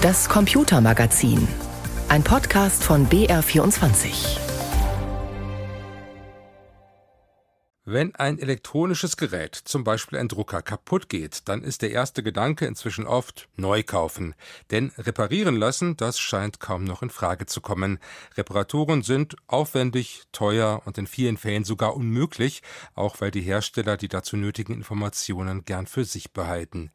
Das Computermagazin. Ein Podcast von BR24. Wenn ein elektronisches Gerät, zum Beispiel ein Drucker, kaputt geht, dann ist der erste Gedanke inzwischen oft neu kaufen. Denn reparieren lassen, das scheint kaum noch in Frage zu kommen. Reparaturen sind aufwendig, teuer und in vielen Fällen sogar unmöglich, auch weil die Hersteller die dazu nötigen Informationen gern für sich behalten.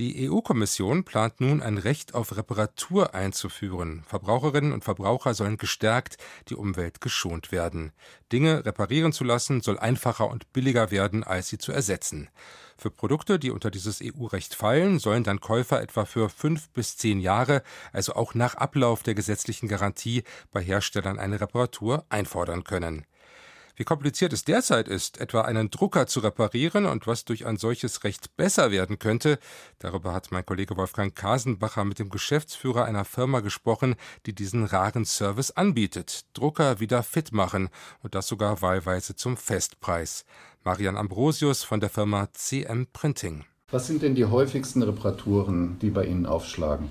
Die EU-Kommission plant nun ein Recht auf Reparatur einzuführen. Verbraucherinnen und Verbraucher sollen gestärkt, die Umwelt geschont werden. Dinge reparieren zu lassen soll einfacher und billiger werden, als sie zu ersetzen. Für Produkte, die unter dieses EU-Recht fallen, sollen dann Käufer etwa für fünf bis zehn Jahre, also auch nach Ablauf der gesetzlichen Garantie, bei Herstellern eine Reparatur einfordern können. Wie kompliziert es derzeit ist, etwa einen Drucker zu reparieren und was durch ein solches Recht besser werden könnte, darüber hat mein Kollege Wolfgang Kasenbacher mit dem Geschäftsführer einer Firma gesprochen, die diesen raren Service anbietet. Drucker wieder fit machen und das sogar wahlweise zum Festpreis. Marian Ambrosius von der Firma CM Printing. Was sind denn die häufigsten Reparaturen, die bei Ihnen aufschlagen?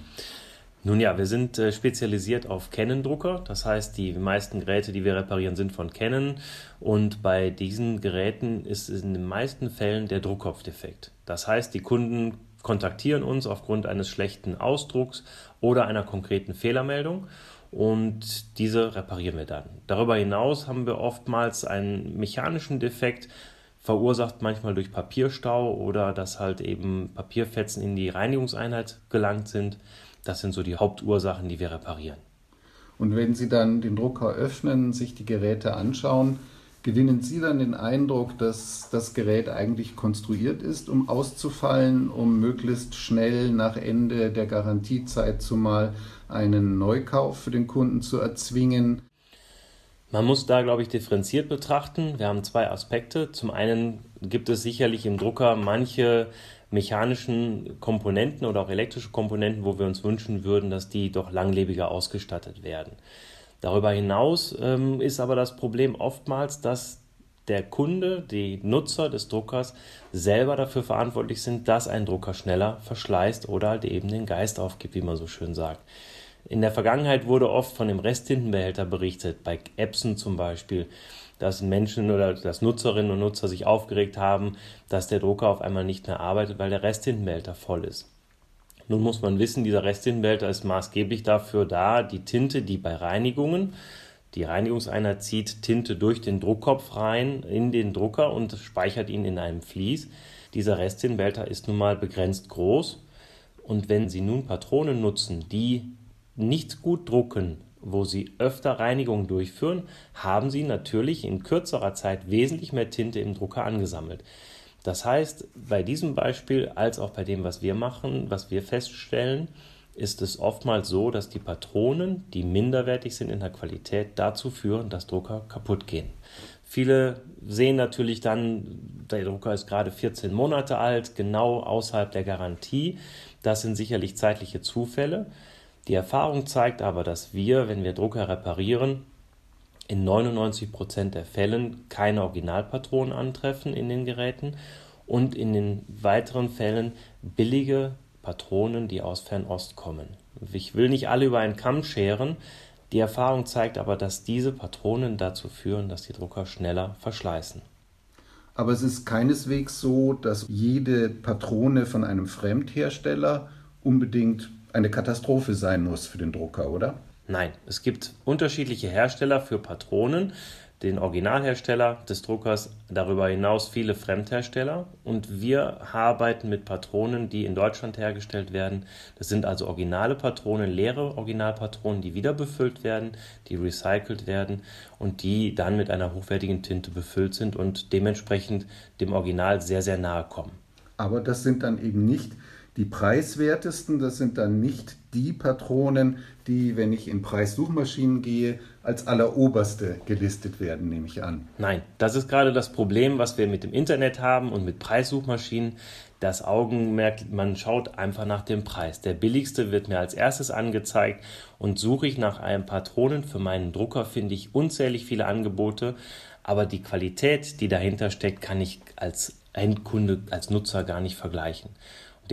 Nun ja, wir sind äh, spezialisiert auf Canon-Drucker. Das heißt, die meisten Geräte, die wir reparieren, sind von Canon. Und bei diesen Geräten ist in den meisten Fällen der Druckkopf defekt. Das heißt, die Kunden kontaktieren uns aufgrund eines schlechten Ausdrucks oder einer konkreten Fehlermeldung und diese reparieren wir dann. Darüber hinaus haben wir oftmals einen mechanischen Defekt, verursacht manchmal durch Papierstau oder dass halt eben Papierfetzen in die Reinigungseinheit gelangt sind. Das sind so die Hauptursachen, die wir reparieren. Und wenn Sie dann den Drucker öffnen, sich die Geräte anschauen, gewinnen Sie dann den Eindruck, dass das Gerät eigentlich konstruiert ist, um auszufallen, um möglichst schnell nach Ende der Garantiezeit zumal einen Neukauf für den Kunden zu erzwingen? Man muss da, glaube ich, differenziert betrachten. Wir haben zwei Aspekte. Zum einen gibt es sicherlich im Drucker manche mechanischen Komponenten oder auch elektrische Komponenten, wo wir uns wünschen würden, dass die doch langlebiger ausgestattet werden. Darüber hinaus ähm, ist aber das Problem oftmals, dass der Kunde, die Nutzer des Druckers selber dafür verantwortlich sind, dass ein Drucker schneller verschleißt oder halt eben den Geist aufgibt, wie man so schön sagt. In der Vergangenheit wurde oft von dem Resttintenbehälter berichtet, bei Epson zum Beispiel dass Menschen oder dass Nutzerinnen und Nutzer sich aufgeregt haben, dass der Drucker auf einmal nicht mehr arbeitet, weil der Resttintenbehälter voll ist. Nun muss man wissen, dieser Resttintenbehälter ist maßgeblich dafür da, die Tinte, die bei Reinigungen, die Reinigungseinheit zieht Tinte durch den Druckkopf rein in den Drucker und speichert ihn in einem Vlies. Dieser Resttintenbehälter ist nun mal begrenzt groß und wenn Sie nun Patronen nutzen, die nicht gut drucken, wo Sie öfter Reinigungen durchführen, haben Sie natürlich in kürzerer Zeit wesentlich mehr Tinte im Drucker angesammelt. Das heißt, bei diesem Beispiel als auch bei dem, was wir machen, was wir feststellen, ist es oftmals so, dass die Patronen, die minderwertig sind in der Qualität, dazu führen, dass Drucker kaputt gehen. Viele sehen natürlich dann, der Drucker ist gerade 14 Monate alt, genau außerhalb der Garantie. Das sind sicherlich zeitliche Zufälle. Die Erfahrung zeigt aber, dass wir, wenn wir Drucker reparieren, in 99% der Fällen keine Originalpatronen antreffen in den Geräten und in den weiteren Fällen billige Patronen, die aus Fernost kommen. Ich will nicht alle über einen Kamm scheren, die Erfahrung zeigt aber, dass diese Patronen dazu führen, dass die Drucker schneller verschleißen. Aber es ist keineswegs so, dass jede Patrone von einem Fremdhersteller unbedingt eine Katastrophe sein muss für den Drucker, oder? Nein, es gibt unterschiedliche Hersteller für Patronen, den Originalhersteller des Druckers, darüber hinaus viele Fremdhersteller und wir arbeiten mit Patronen, die in Deutschland hergestellt werden. Das sind also originale Patronen, leere Originalpatronen, die wieder befüllt werden, die recycelt werden und die dann mit einer hochwertigen Tinte befüllt sind und dementsprechend dem Original sehr, sehr nahe kommen. Aber das sind dann eben nicht die preiswertesten, das sind dann nicht die Patronen, die, wenn ich in Preissuchmaschinen gehe, als alleroberste gelistet werden, nehme ich an. Nein, das ist gerade das Problem, was wir mit dem Internet haben und mit Preissuchmaschinen. Das Augenmerk, man schaut einfach nach dem Preis. Der billigste wird mir als erstes angezeigt und suche ich nach einem Patronen für meinen Drucker, finde ich unzählig viele Angebote, aber die Qualität, die dahinter steckt, kann ich als Endkunde, als Nutzer gar nicht vergleichen.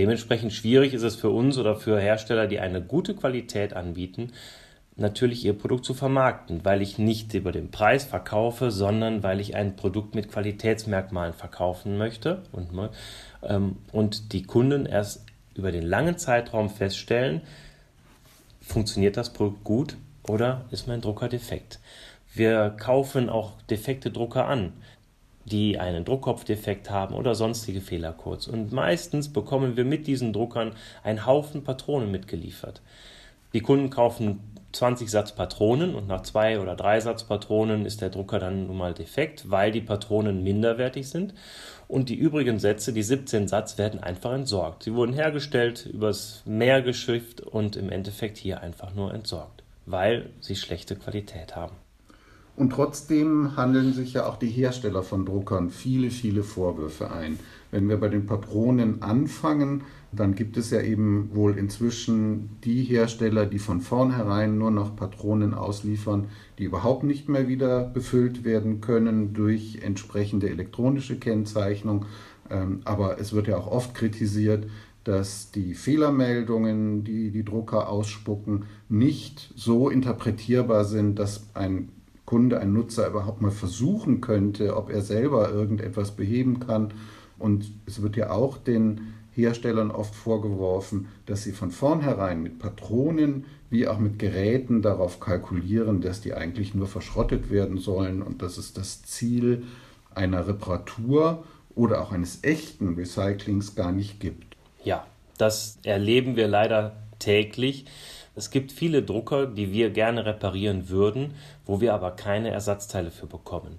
Dementsprechend schwierig ist es für uns oder für Hersteller, die eine gute Qualität anbieten, natürlich ihr Produkt zu vermarkten, weil ich nicht über den Preis verkaufe, sondern weil ich ein Produkt mit Qualitätsmerkmalen verkaufen möchte und, ähm, und die Kunden erst über den langen Zeitraum feststellen, funktioniert das Produkt gut oder ist mein Drucker defekt. Wir kaufen auch defekte Drucker an, die einen Druckkopfdefekt haben oder sonstige Fehlercodes. Und meistens bekommen wir mit diesen Druckern einen Haufen Patronen mitgeliefert. Die Kunden kaufen 20 Satz Patronen und nach zwei oder drei Satz Patronen ist der Drucker dann nun mal defekt, weil die Patronen minderwertig sind. Und die übrigen Sätze, die 17 Satz, werden einfach entsorgt. Sie wurden hergestellt, übers Meer geschifft und im Endeffekt hier einfach nur entsorgt, weil sie schlechte Qualität haben. Und trotzdem handeln sich ja auch die Hersteller von Druckern viele, viele Vorwürfe ein. Wenn wir bei den Patronen anfangen, dann gibt es ja eben wohl inzwischen die Hersteller, die von vornherein nur noch Patronen ausliefern, die überhaupt nicht mehr wieder befüllt werden können durch entsprechende elektronische Kennzeichnung. Ähm, aber es wird ja auch oft kritisiert, dass die Fehlermeldungen, die die Drucker ausspucken, nicht so interpretierbar sind, dass ein Kunde, ein Nutzer überhaupt mal versuchen könnte, ob er selber irgendetwas beheben kann. Und es wird ja auch den Herstellern oft vorgeworfen, dass sie von vornherein mit Patronen wie auch mit Geräten darauf kalkulieren, dass die eigentlich nur verschrottet werden sollen und dass es das Ziel einer Reparatur oder auch eines echten Recyclings gar nicht gibt. Ja, das erleben wir leider täglich. Es gibt viele Drucker, die wir gerne reparieren würden, wo wir aber keine Ersatzteile für bekommen.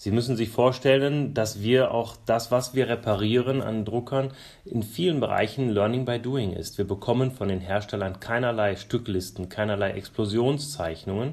Sie müssen sich vorstellen, dass wir auch das, was wir reparieren an Druckern, in vielen Bereichen Learning by Doing ist. Wir bekommen von den Herstellern keinerlei Stücklisten, keinerlei Explosionszeichnungen,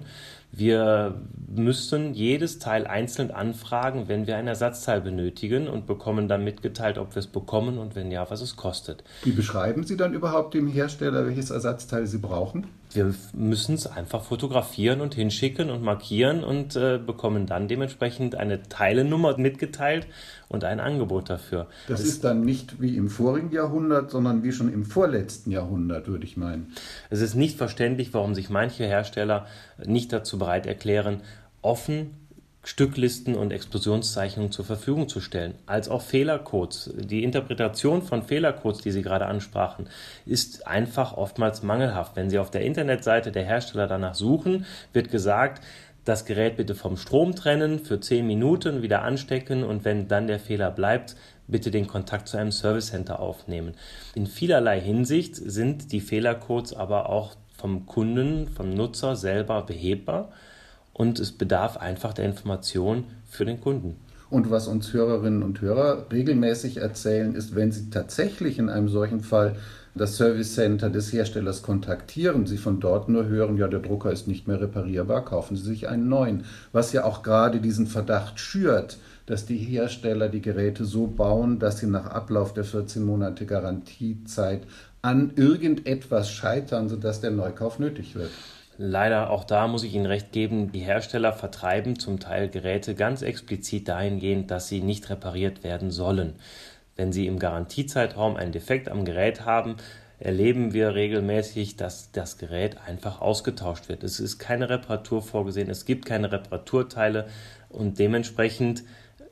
wir müssen jedes Teil einzeln anfragen, wenn wir ein Ersatzteil benötigen und bekommen dann mitgeteilt, ob wir es bekommen und wenn ja, was es kostet. Wie beschreiben Sie dann überhaupt dem Hersteller, welches Ersatzteil Sie brauchen? Wir müssen es einfach fotografieren und hinschicken und markieren und äh, bekommen dann dementsprechend eine Teilenummer mitgeteilt und ein Angebot dafür. Das, das ist dann nicht wie im vorigen Jahrhundert, sondern wie schon im vorletzten Jahrhundert, würde ich meinen. Es ist nicht verständlich, warum sich manche Hersteller nicht dazu bereit erklären, offen Stücklisten und Explosionszeichnungen zur Verfügung zu stellen, als auch Fehlercodes. Die Interpretation von Fehlercodes, die Sie gerade ansprachen, ist einfach oftmals mangelhaft. Wenn Sie auf der Internetseite der Hersteller danach suchen, wird gesagt, das Gerät bitte vom Strom trennen, für 10 Minuten wieder anstecken und wenn dann der Fehler bleibt, bitte den Kontakt zu einem Service Center aufnehmen. In vielerlei Hinsicht sind die Fehlercodes aber auch vom Kunden, vom Nutzer selber behebbar und es bedarf einfach der Information für den Kunden. Und was uns Hörerinnen und Hörer regelmäßig erzählen, ist, wenn sie tatsächlich in einem solchen Fall das Service Center des Herstellers kontaktieren, sie von dort nur hören, ja, der Drucker ist nicht mehr reparierbar, kaufen Sie sich einen neuen. Was ja auch gerade diesen Verdacht schürt, dass die Hersteller die Geräte so bauen, dass sie nach Ablauf der 14 Monate Garantiezeit an irgendetwas scheitern, sodass der Neukauf nötig wird. Leider auch da muss ich Ihnen recht geben, die Hersteller vertreiben zum Teil Geräte ganz explizit dahingehend, dass sie nicht repariert werden sollen. Wenn Sie im Garantiezeitraum einen Defekt am Gerät haben, erleben wir regelmäßig, dass das Gerät einfach ausgetauscht wird. Es ist keine Reparatur vorgesehen, es gibt keine Reparaturteile und dementsprechend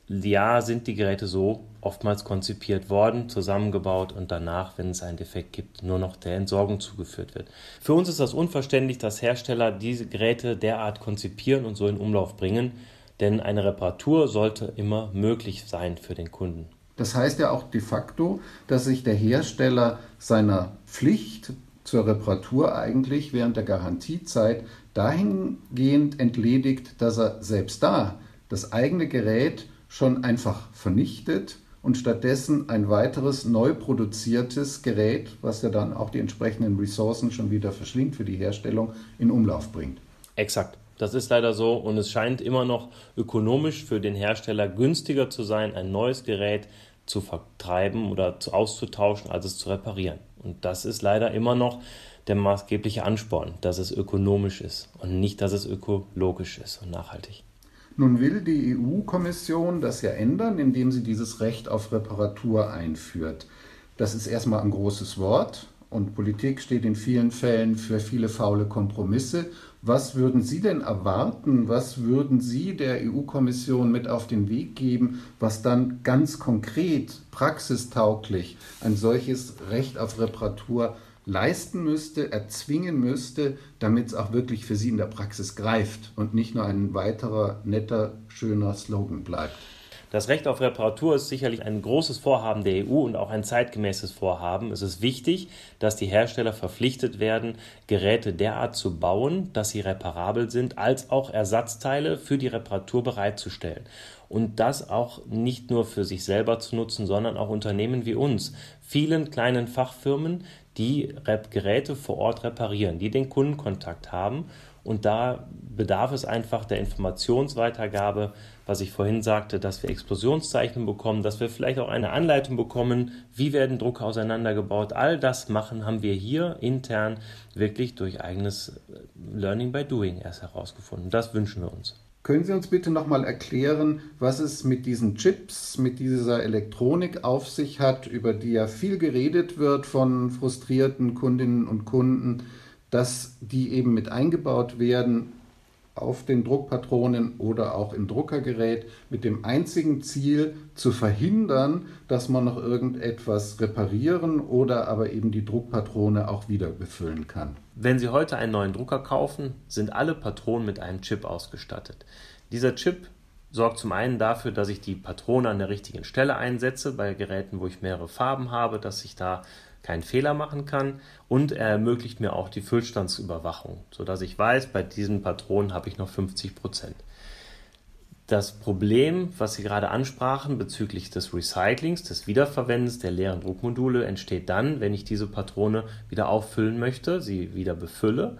ja, sind die Geräte so oftmals konzipiert worden, zusammengebaut und danach, wenn es einen Defekt gibt, nur noch der Entsorgung zugeführt wird. Für uns ist das unverständlich, dass Hersteller diese Geräte derart konzipieren und so in Umlauf bringen, denn eine Reparatur sollte immer möglich sein für den Kunden. Das heißt ja auch de facto, dass sich der Hersteller seiner Pflicht zur Reparatur eigentlich während der Garantiezeit dahingehend entledigt, dass er selbst da das eigene Gerät schon einfach vernichtet und stattdessen ein weiteres neu produziertes Gerät, was ja dann auch die entsprechenden Ressourcen schon wieder verschlingt für die Herstellung, in Umlauf bringt. Exakt. Das ist leider so und es scheint immer noch ökonomisch für den Hersteller günstiger zu sein, ein neues Gerät zu vertreiben oder auszutauschen, als es zu reparieren. Und das ist leider immer noch der maßgebliche Ansporn, dass es ökonomisch ist und nicht, dass es ökologisch ist und nachhaltig. Nun will die EU-Kommission das ja ändern, indem sie dieses Recht auf Reparatur einführt. Das ist erstmal ein großes Wort und Politik steht in vielen Fällen für viele faule Kompromisse. Was würden Sie denn erwarten? Was würden Sie der EU-Kommission mit auf den Weg geben, was dann ganz konkret, praxistauglich ein solches Recht auf Reparatur leisten müsste, erzwingen müsste, damit es auch wirklich für Sie in der Praxis greift und nicht nur ein weiterer netter, schöner Slogan bleibt? Das Recht auf Reparatur ist sicherlich ein großes Vorhaben der EU und auch ein zeitgemäßes Vorhaben. Es ist wichtig, dass die Hersteller verpflichtet werden, Geräte derart zu bauen, dass sie reparabel sind, als auch Ersatzteile für die Reparatur bereitzustellen. Und das auch nicht nur für sich selber zu nutzen, sondern auch Unternehmen wie uns, vielen kleinen Fachfirmen, die Geräte vor Ort reparieren, die den Kundenkontakt haben. Und da bedarf es einfach der Informationsweitergabe was ich vorhin sagte, dass wir Explosionszeichen bekommen, dass wir vielleicht auch eine Anleitung bekommen, wie werden Drucker auseinandergebaut. All das machen haben wir hier intern wirklich durch eigenes äh, Learning by Doing erst herausgefunden. Das wünschen wir uns. Können Sie uns bitte nochmal erklären, was es mit diesen Chips, mit dieser Elektronik auf sich hat, über die ja viel geredet wird von frustrierten Kundinnen und Kunden, dass die eben mit eingebaut werden auf den Druckpatronen oder auch im Druckergerät mit dem einzigen Ziel zu verhindern, dass man noch irgendetwas reparieren oder aber eben die Druckpatrone auch wieder befüllen kann. Wenn Sie heute einen neuen Drucker kaufen, sind alle Patronen mit einem Chip ausgestattet. Dieser Chip sorgt zum einen dafür, dass ich die Patrone an der richtigen Stelle einsetze, bei Geräten, wo ich mehrere Farben habe, dass ich da keinen Fehler machen kann und er ermöglicht mir auch die Füllstandsüberwachung, sodass ich weiß, bei diesen Patronen habe ich noch 50 Prozent. Das Problem, was Sie gerade ansprachen bezüglich des Recyclings, des Wiederverwendens der leeren Druckmodule, entsteht dann, wenn ich diese Patrone wieder auffüllen möchte, sie wieder befülle.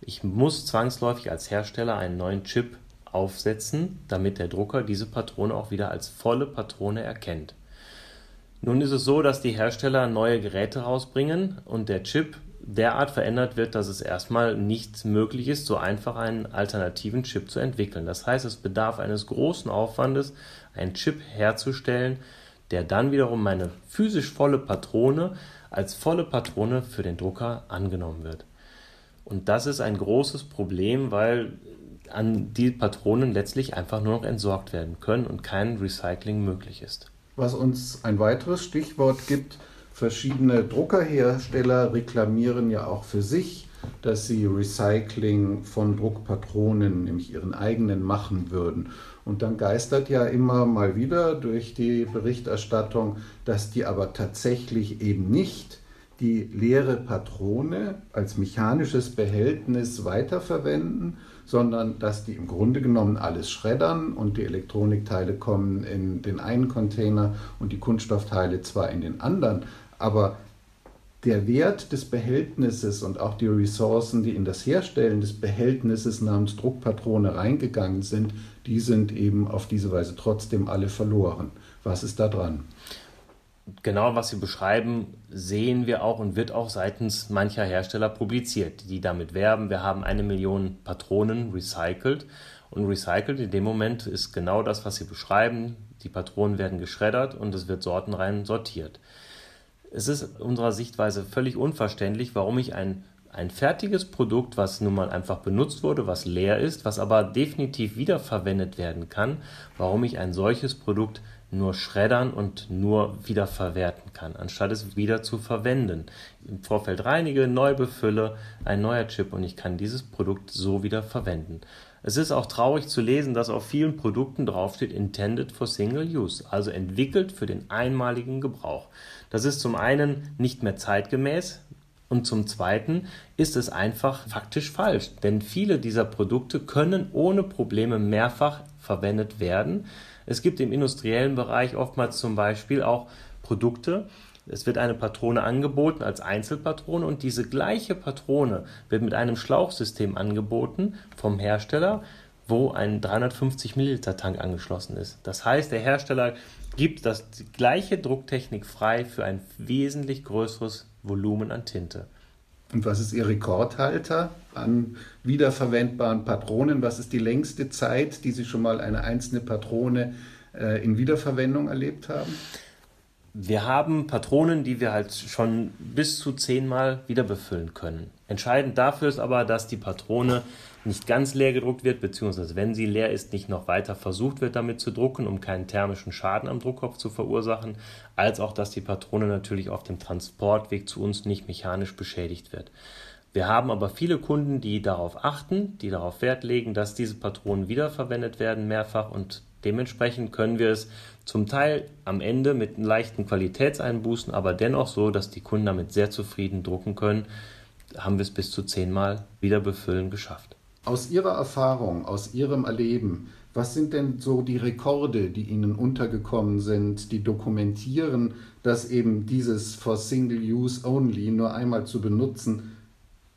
Ich muss zwangsläufig als Hersteller einen neuen Chip aufsetzen, damit der Drucker diese Patrone auch wieder als volle Patrone erkennt. Nun ist es so, dass die Hersteller neue Geräte rausbringen und der Chip derart verändert wird, dass es erstmal nicht möglich ist, so einfach einen alternativen Chip zu entwickeln. Das heißt, es bedarf eines großen Aufwandes, einen Chip herzustellen, der dann wiederum meine physisch volle Patrone als volle Patrone für den Drucker angenommen wird. Und das ist ein großes Problem, weil an die Patronen letztlich einfach nur noch entsorgt werden können und kein Recycling möglich ist was uns ein weiteres Stichwort gibt. Verschiedene Druckerhersteller reklamieren ja auch für sich, dass sie Recycling von Druckpatronen, nämlich ihren eigenen, machen würden. Und dann geistert ja immer mal wieder durch die Berichterstattung, dass die aber tatsächlich eben nicht die leere Patrone als mechanisches Behältnis weiterverwenden, sondern dass die im Grunde genommen alles schreddern und die Elektronikteile kommen in den einen Container und die Kunststoffteile zwar in den anderen, aber der Wert des Behältnisses und auch die Ressourcen, die in das Herstellen des Behältnisses namens Druckpatrone reingegangen sind, die sind eben auf diese Weise trotzdem alle verloren. Was ist da dran? Genau was Sie beschreiben, sehen wir auch und wird auch seitens mancher Hersteller publiziert, die damit werben, wir haben eine Million Patronen recycelt. Und recycelt in dem Moment ist genau das, was Sie beschreiben. Die Patronen werden geschreddert und es wird sortenrein sortiert. Es ist unserer Sichtweise völlig unverständlich, warum ich ein, ein fertiges Produkt, was nun mal einfach benutzt wurde, was leer ist, was aber definitiv wiederverwendet werden kann, warum ich ein solches Produkt nur schreddern und nur wieder verwerten kann, anstatt es wieder zu verwenden. Im Vorfeld reinige, neu befülle, ein neuer Chip und ich kann dieses Produkt so wieder verwenden. Es ist auch traurig zu lesen, dass auf vielen Produkten draufsteht Intended for Single Use, also entwickelt für den einmaligen Gebrauch. Das ist zum einen nicht mehr zeitgemäß, und zum Zweiten ist es einfach faktisch falsch, denn viele dieser Produkte können ohne Probleme mehrfach verwendet werden. Es gibt im industriellen Bereich oftmals zum Beispiel auch Produkte, es wird eine Patrone angeboten als Einzelpatrone und diese gleiche Patrone wird mit einem Schlauchsystem angeboten vom Hersteller, wo ein 350 Milliliter Tank angeschlossen ist. Das heißt, der Hersteller gibt das gleiche Drucktechnik frei für ein wesentlich größeres Volumen an Tinte. Und was ist Ihr Rekordhalter an wiederverwendbaren Patronen? Was ist die längste Zeit, die Sie schon mal eine einzelne Patrone äh, in Wiederverwendung erlebt haben? Wir haben Patronen, die wir halt schon bis zu zehnmal wieder befüllen können. Entscheidend dafür ist aber, dass die Patrone nicht ganz leer gedruckt wird, beziehungsweise wenn sie leer ist, nicht noch weiter versucht wird, damit zu drucken, um keinen thermischen Schaden am Druckkopf zu verursachen, als auch, dass die Patrone natürlich auf dem Transportweg zu uns nicht mechanisch beschädigt wird. Wir haben aber viele Kunden, die darauf achten, die darauf Wert legen, dass diese Patronen wiederverwendet werden mehrfach und dementsprechend können wir es zum Teil am Ende mit leichten Qualitätseinbußen, aber dennoch so, dass die Kunden damit sehr zufrieden drucken können, haben wir es bis zu zehnmal wieder befüllen geschafft. Aus Ihrer Erfahrung, aus Ihrem Erleben, was sind denn so die Rekorde, die Ihnen untergekommen sind, die dokumentieren, dass eben dieses for Single Use Only nur einmal zu benutzen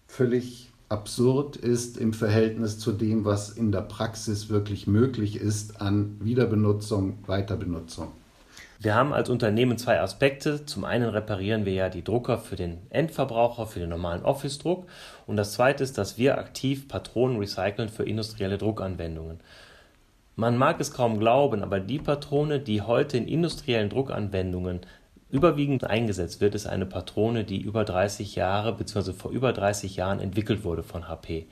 völlig absurd ist im Verhältnis zu dem, was in der Praxis wirklich möglich ist an Wiederbenutzung, Weiterbenutzung? Wir haben als Unternehmen zwei Aspekte. Zum einen reparieren wir ja die Drucker für den Endverbraucher, für den normalen Office-Druck. Und das zweite ist, dass wir aktiv Patronen recyceln für industrielle Druckanwendungen. Man mag es kaum glauben, aber die Patrone, die heute in industriellen Druckanwendungen überwiegend eingesetzt wird, ist eine Patrone, die über 30 Jahre bzw. vor über 30 Jahren entwickelt wurde von HP.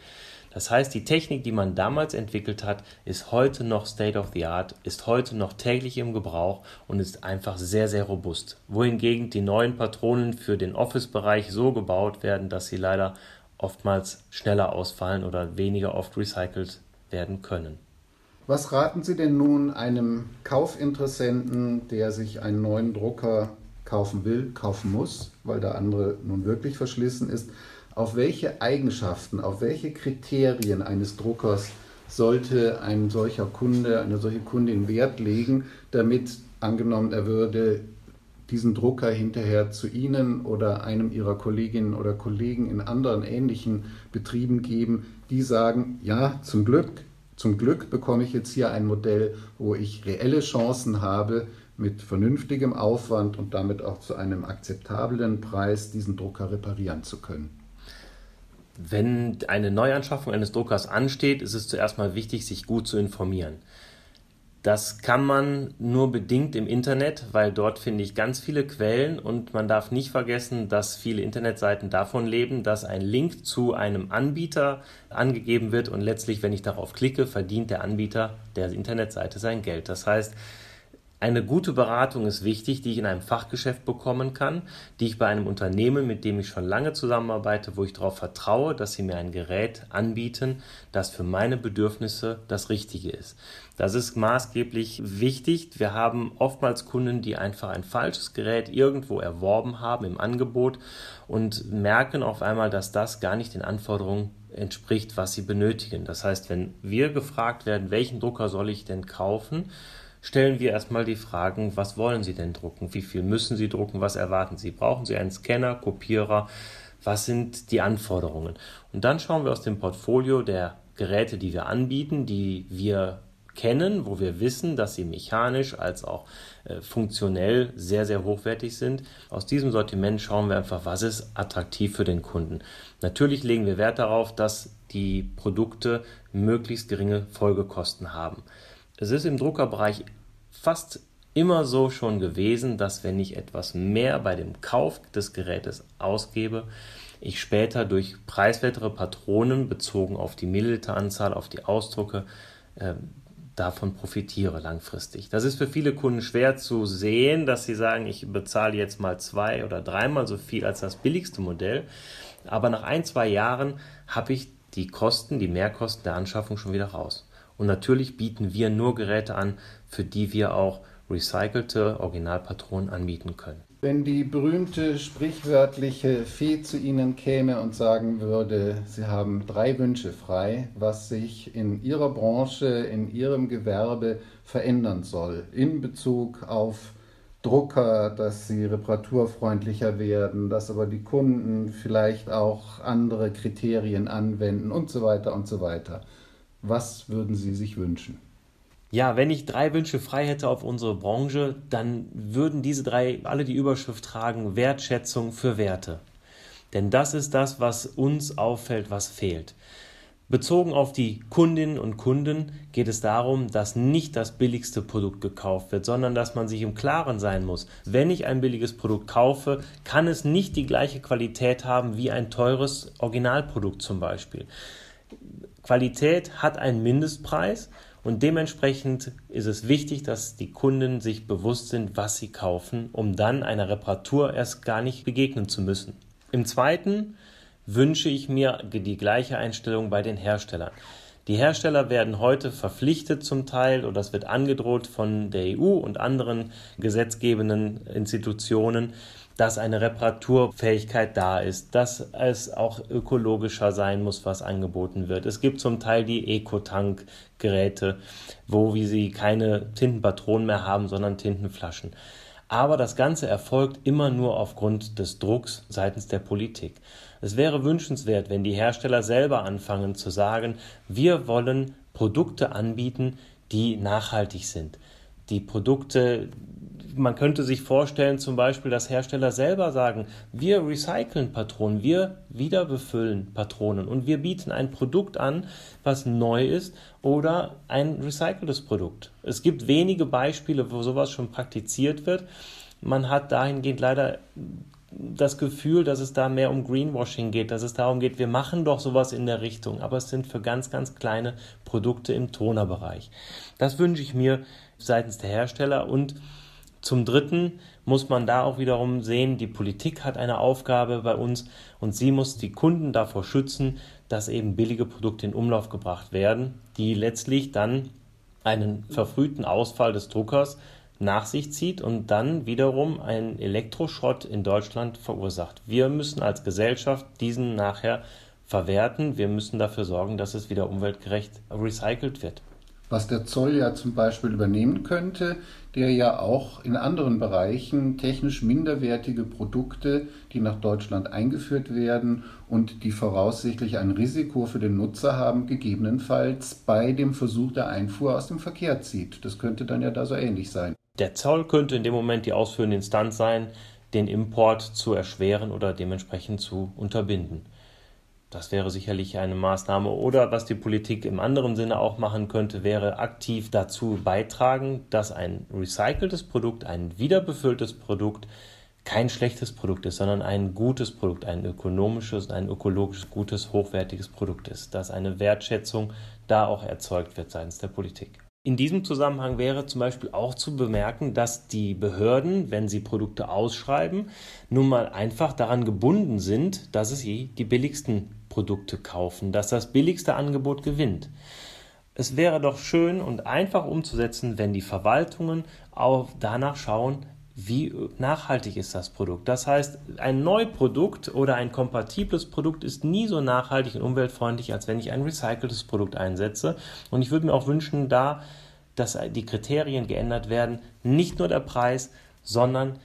Das heißt, die Technik, die man damals entwickelt hat, ist heute noch State of the Art, ist heute noch täglich im Gebrauch und ist einfach sehr, sehr robust. Wohingegen die neuen Patronen für den Office-Bereich so gebaut werden, dass sie leider oftmals schneller ausfallen oder weniger oft recycelt werden können. Was raten Sie denn nun einem Kaufinteressenten, der sich einen neuen Drucker kaufen will, kaufen muss, weil der andere nun wirklich verschlissen ist? auf welche Eigenschaften, auf welche Kriterien eines Druckers sollte ein solcher Kunde, eine solche Kundin Wert legen, damit angenommen er würde diesen Drucker hinterher zu Ihnen oder einem Ihrer Kolleginnen oder Kollegen in anderen ähnlichen Betrieben geben, die sagen, ja, zum Glück, zum Glück bekomme ich jetzt hier ein Modell, wo ich reelle Chancen habe, mit vernünftigem Aufwand und damit auch zu einem akzeptablen Preis diesen Drucker reparieren zu können. Wenn eine Neuanschaffung eines Druckers ansteht, ist es zuerst mal wichtig, sich gut zu informieren. Das kann man nur bedingt im Internet, weil dort finde ich ganz viele Quellen und man darf nicht vergessen, dass viele Internetseiten davon leben, dass ein Link zu einem Anbieter angegeben wird und letztlich, wenn ich darauf klicke, verdient der Anbieter der Internetseite sein Geld. Das heißt, eine gute Beratung ist wichtig, die ich in einem Fachgeschäft bekommen kann, die ich bei einem Unternehmen, mit dem ich schon lange zusammenarbeite, wo ich darauf vertraue, dass sie mir ein Gerät anbieten, das für meine Bedürfnisse das Richtige ist. Das ist maßgeblich wichtig. Wir haben oftmals Kunden, die einfach ein falsches Gerät irgendwo erworben haben im Angebot und merken auf einmal, dass das gar nicht den Anforderungen entspricht, was sie benötigen. Das heißt, wenn wir gefragt werden, welchen Drucker soll ich denn kaufen, stellen wir erstmal die Fragen, was wollen Sie denn drucken? Wie viel müssen Sie drucken? Was erwarten Sie? Brauchen Sie einen Scanner, Kopierer? Was sind die Anforderungen? Und dann schauen wir aus dem Portfolio der Geräte, die wir anbieten, die wir kennen, wo wir wissen, dass sie mechanisch als auch äh, funktionell sehr, sehr hochwertig sind. Aus diesem Sortiment schauen wir einfach, was ist attraktiv für den Kunden. Natürlich legen wir Wert darauf, dass die Produkte möglichst geringe Folgekosten haben. Es ist im Druckerbereich fast immer so schon gewesen, dass wenn ich etwas mehr bei dem Kauf des Gerätes ausgebe, ich später durch preiswertere Patronen bezogen auf die Milliliteranzahl, auf die Ausdrucke, äh, davon profitiere langfristig. Das ist für viele Kunden schwer zu sehen, dass sie sagen, ich bezahle jetzt mal zwei oder dreimal so viel als das billigste Modell. Aber nach ein, zwei Jahren habe ich die Kosten, die Mehrkosten der Anschaffung schon wieder raus. Und natürlich bieten wir nur Geräte an, für die wir auch recycelte Originalpatronen anbieten können. Wenn die berühmte sprichwörtliche Fee zu Ihnen käme und sagen würde, Sie haben drei Wünsche frei, was sich in Ihrer Branche, in Ihrem Gewerbe verändern soll, in Bezug auf Drucker, dass sie reparaturfreundlicher werden, dass aber die Kunden vielleicht auch andere Kriterien anwenden und so weiter und so weiter. Was würden Sie sich wünschen? Ja, wenn ich drei Wünsche frei hätte auf unsere Branche, dann würden diese drei alle die Überschrift tragen Wertschätzung für Werte. Denn das ist das, was uns auffällt, was fehlt. Bezogen auf die Kundinnen und Kunden geht es darum, dass nicht das billigste Produkt gekauft wird, sondern dass man sich im Klaren sein muss. Wenn ich ein billiges Produkt kaufe, kann es nicht die gleiche Qualität haben wie ein teures Originalprodukt zum Beispiel. Qualität hat einen Mindestpreis und dementsprechend ist es wichtig, dass die Kunden sich bewusst sind, was sie kaufen, um dann einer Reparatur erst gar nicht begegnen zu müssen. Im zweiten wünsche ich mir die gleiche Einstellung bei den Herstellern. Die Hersteller werden heute verpflichtet zum Teil oder es wird angedroht von der EU und anderen gesetzgebenden Institutionen, dass eine Reparaturfähigkeit da ist, dass es auch ökologischer sein muss, was angeboten wird. Es gibt zum Teil die Eco-Tank-Geräte, wo wie sie keine Tintenpatronen mehr haben, sondern Tintenflaschen. Aber das Ganze erfolgt immer nur aufgrund des Drucks seitens der Politik. Es wäre wünschenswert, wenn die Hersteller selber anfangen zu sagen, wir wollen Produkte anbieten, die nachhaltig sind. Die Produkte, man könnte sich vorstellen, zum Beispiel, dass Hersteller selber sagen, wir recyceln Patronen, wir wiederbefüllen Patronen und wir bieten ein Produkt an, was neu ist oder ein recyceltes Produkt. Es gibt wenige Beispiele, wo sowas schon praktiziert wird. Man hat dahingehend leider das Gefühl, dass es da mehr um Greenwashing geht, dass es darum geht, wir machen doch sowas in der Richtung, aber es sind für ganz, ganz kleine Produkte im Tonerbereich. Das wünsche ich mir seitens der Hersteller und zum Dritten muss man da auch wiederum sehen, die Politik hat eine Aufgabe bei uns und sie muss die Kunden davor schützen, dass eben billige Produkte in Umlauf gebracht werden, die letztlich dann einen verfrühten Ausfall des Druckers nach sich zieht und dann wiederum einen Elektroschrott in Deutschland verursacht. Wir müssen als Gesellschaft diesen nachher verwerten. Wir müssen dafür sorgen, dass es wieder umweltgerecht recycelt wird. Was der Zoll ja zum Beispiel übernehmen könnte, der ja auch in anderen Bereichen technisch minderwertige Produkte, die nach Deutschland eingeführt werden und die voraussichtlich ein Risiko für den Nutzer haben, gegebenenfalls bei dem Versuch der Einfuhr aus dem Verkehr zieht. Das könnte dann ja da so ähnlich sein. Der Zoll könnte in dem Moment die ausführende Instanz sein, den Import zu erschweren oder dementsprechend zu unterbinden. Das wäre sicherlich eine Maßnahme. Oder was die Politik im anderen Sinne auch machen könnte, wäre aktiv dazu beitragen, dass ein recyceltes Produkt, ein wiederbefülltes Produkt kein schlechtes Produkt ist, sondern ein gutes Produkt, ein ökonomisches, ein ökologisch gutes, hochwertiges Produkt ist, dass eine Wertschätzung da auch erzeugt wird seitens der Politik. In diesem Zusammenhang wäre zum Beispiel auch zu bemerken, dass die Behörden, wenn sie Produkte ausschreiben, nun mal einfach daran gebunden sind, dass sie die billigsten Produkte kaufen, dass das billigste Angebot gewinnt. Es wäre doch schön und einfach umzusetzen, wenn die Verwaltungen auch danach schauen, wie nachhaltig ist das Produkt. Das heißt, ein Neuprodukt oder ein kompatibles Produkt ist nie so nachhaltig und umweltfreundlich, als wenn ich ein recyceltes Produkt einsetze. Und ich würde mir auch wünschen, da, dass die Kriterien geändert werden, nicht nur der Preis, sondern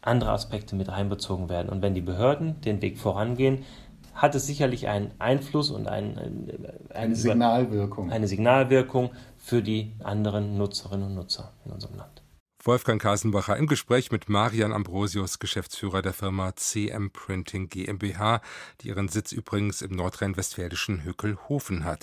andere Aspekte mit einbezogen werden. Und wenn die Behörden den Weg vorangehen, hat es sicherlich einen Einfluss und ein, ein, eine Signalwirkung. Eine Signalwirkung für die anderen Nutzerinnen und Nutzer in unserem Land. Wolfgang Kasenbacher im Gespräch mit Marian Ambrosius, Geschäftsführer der Firma CM Printing GmbH, die ihren Sitz übrigens im nordrhein-westfälischen Hückelhofen hat.